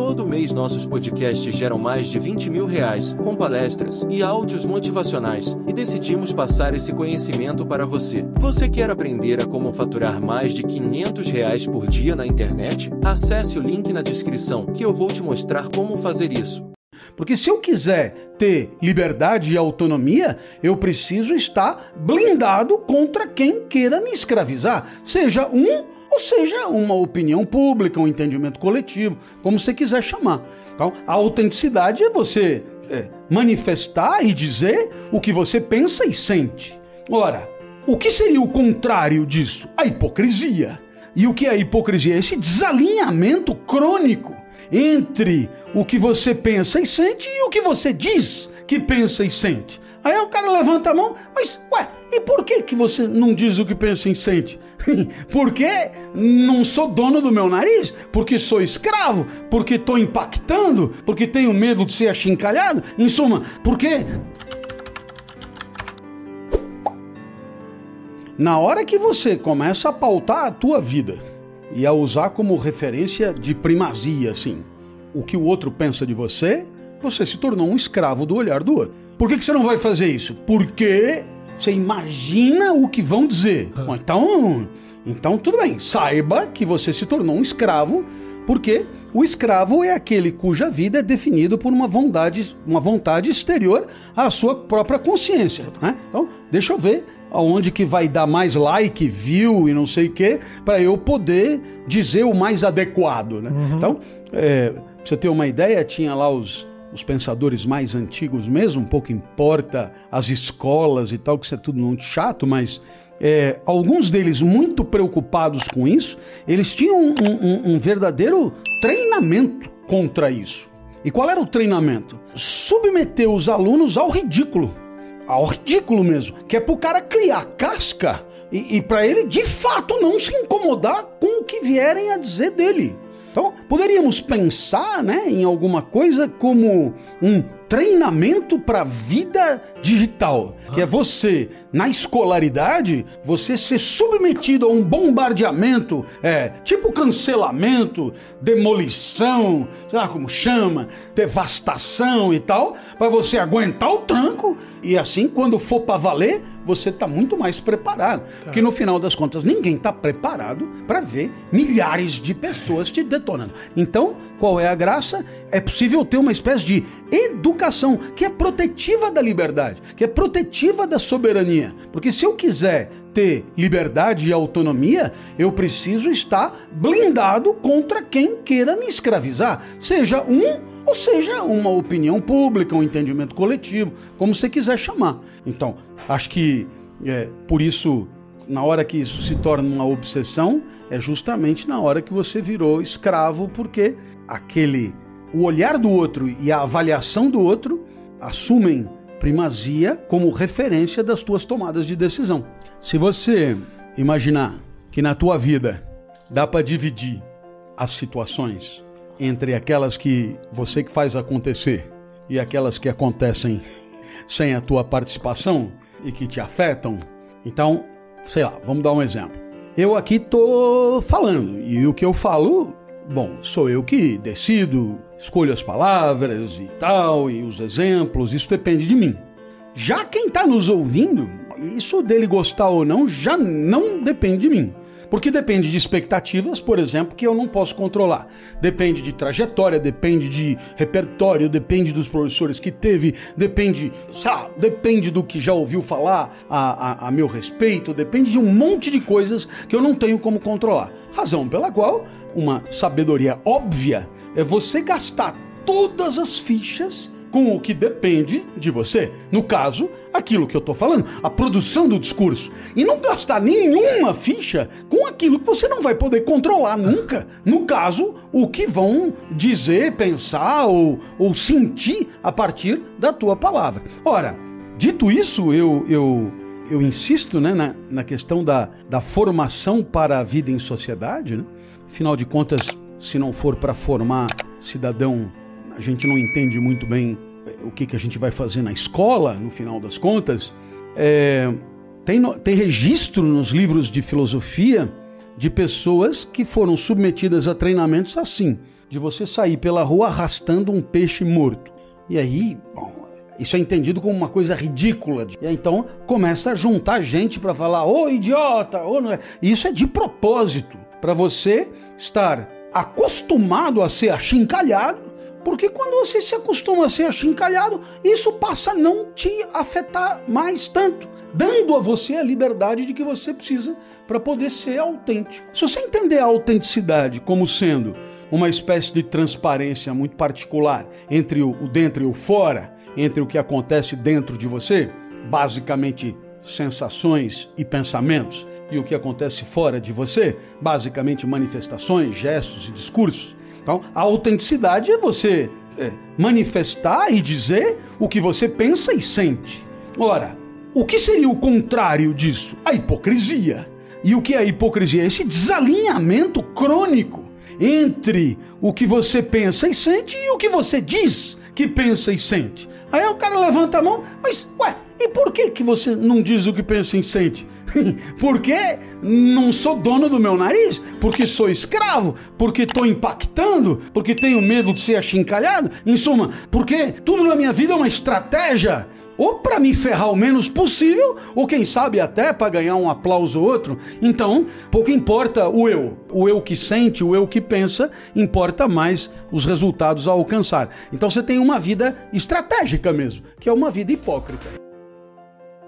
Todo mês nossos podcasts geram mais de 20 mil reais, com palestras e áudios motivacionais, e decidimos passar esse conhecimento para você. Você quer aprender a como faturar mais de 500 reais por dia na internet? Acesse o link na descrição que eu vou te mostrar como fazer isso. Porque se eu quiser ter liberdade e autonomia, eu preciso estar blindado contra quem queira me escravizar, seja um ou seja uma opinião pública, um entendimento coletivo, como você quiser chamar. Então, a autenticidade é você é, manifestar e dizer o que você pensa e sente. Ora, o que seria o contrário disso? A hipocrisia. E o que é a hipocrisia? Esse desalinhamento crônico entre o que você pensa e sente e o que você diz que pensa e sente. Aí o cara levanta a mão, mas ué, e por que, que você não diz o que pensa e sente? porque não sou dono do meu nariz? Porque sou escravo? Porque estou impactando? Porque tenho medo de ser achincalhado? Em suma, porque. Na hora que você começa a pautar a tua vida e a usar como referência de primazia, assim, o que o outro pensa de você, você se tornou um escravo do olhar do outro. Por que, que você não vai fazer isso? Porque você imagina o que vão dizer. Bom, então, então tudo bem. Saiba que você se tornou um escravo, porque o escravo é aquele cuja vida é definida por uma vontade, uma vontade exterior à sua própria consciência. Né? Então, deixa eu ver aonde que vai dar mais like, view e não sei o que, para eu poder dizer o mais adequado. Né? Uhum. Então, é, pra você ter uma ideia, tinha lá os os pensadores mais antigos mesmo, um pouco importa as escolas e tal, que isso é tudo muito chato, mas é, alguns deles muito preocupados com isso, eles tinham um, um, um verdadeiro treinamento contra isso. E qual era o treinamento? Submeter os alunos ao ridículo. Ao ridículo mesmo. Que é pro cara criar casca e, e para ele de fato não se incomodar com o que vierem a dizer dele. Então, poderíamos pensar né, em alguma coisa como um treinamento para vida digital, que é você, na escolaridade, você ser submetido a um bombardeamento, é, tipo cancelamento, demolição, sei lá como chama, devastação e tal, para você aguentar o tranco e assim, quando for para valer, você está muito mais preparado. Tá. Porque no final das contas, ninguém está preparado para ver milhares de pessoas te detonando. Então, qual é a graça? É possível ter uma espécie de educação que é protetiva da liberdade, que é protetiva da soberania. Porque se eu quiser ter liberdade e autonomia, eu preciso estar blindado contra quem queira me escravizar, seja um ou seja uma opinião pública, um entendimento coletivo, como você quiser chamar. Então, Acho que é, por isso, na hora que isso se torna uma obsessão, é justamente na hora que você virou escravo, porque aquele o olhar do outro e a avaliação do outro assumem primazia como referência das tuas tomadas de decisão. Se você imaginar que na tua vida dá para dividir as situações entre aquelas que você que faz acontecer e aquelas que acontecem sem a tua participação, e que te afetam. Então, sei lá, vamos dar um exemplo. Eu aqui tô falando e o que eu falo, bom, sou eu que decido, escolho as palavras e tal, e os exemplos, isso depende de mim. Já quem está nos ouvindo, isso dele gostar ou não, já não depende de mim. Porque depende de expectativas, por exemplo, que eu não posso controlar. Depende de trajetória, depende de repertório, depende dos professores que teve, depende, sabe, depende do que já ouviu falar a, a, a meu respeito, depende de um monte de coisas que eu não tenho como controlar. Razão pela qual uma sabedoria óbvia é você gastar todas as fichas com o que depende de você. No caso, aquilo que eu estou falando, a produção do discurso. E não gastar nenhuma ficha com aquilo que você não vai poder controlar nunca. No caso, o que vão dizer, pensar ou, ou sentir a partir da tua palavra. Ora, dito isso, eu, eu, eu insisto né, na, na questão da, da formação para a vida em sociedade. Né? Afinal de contas, se não for para formar cidadão a gente não entende muito bem eh, o que, que a gente vai fazer na escola, no final das contas. É, tem, tem registro nos livros de filosofia de pessoas que foram submetidas a treinamentos assim, de você sair pela rua arrastando um peixe morto. E aí, bom, isso é entendido como uma coisa ridícula. E aí, então começa a juntar gente para falar, ô idiota, ô não é. Isso é de propósito, para você estar acostumado a ser achincalhado porque quando você se acostuma a ser achincalhado, isso passa a não te afetar mais tanto, dando a você a liberdade de que você precisa para poder ser autêntico. Se você entender a autenticidade como sendo uma espécie de transparência muito particular entre o dentro e o fora, entre o que acontece dentro de você, basicamente sensações e pensamentos, e o que acontece fora de você, basicamente manifestações, gestos e discursos. Então, a autenticidade é você é, manifestar e dizer o que você pensa e sente. Ora, o que seria o contrário disso? A hipocrisia. E o que é a hipocrisia? Esse desalinhamento crônico entre o que você pensa e sente e o que você diz que pensa e sente. Aí o cara levanta a mão, mas ué, e por que, que você não diz o que pensa e sente? porque não sou dono do meu nariz? Porque sou escravo? Porque estou impactando? Porque tenho medo de ser achincalhado? Em suma, porque tudo na minha vida é uma estratégia ou para me ferrar o menos possível, ou quem sabe até para ganhar um aplauso ou outro. Então, pouco importa o eu. O eu que sente, o eu que pensa, importa mais os resultados a alcançar. Então você tem uma vida estratégica mesmo, que é uma vida hipócrita.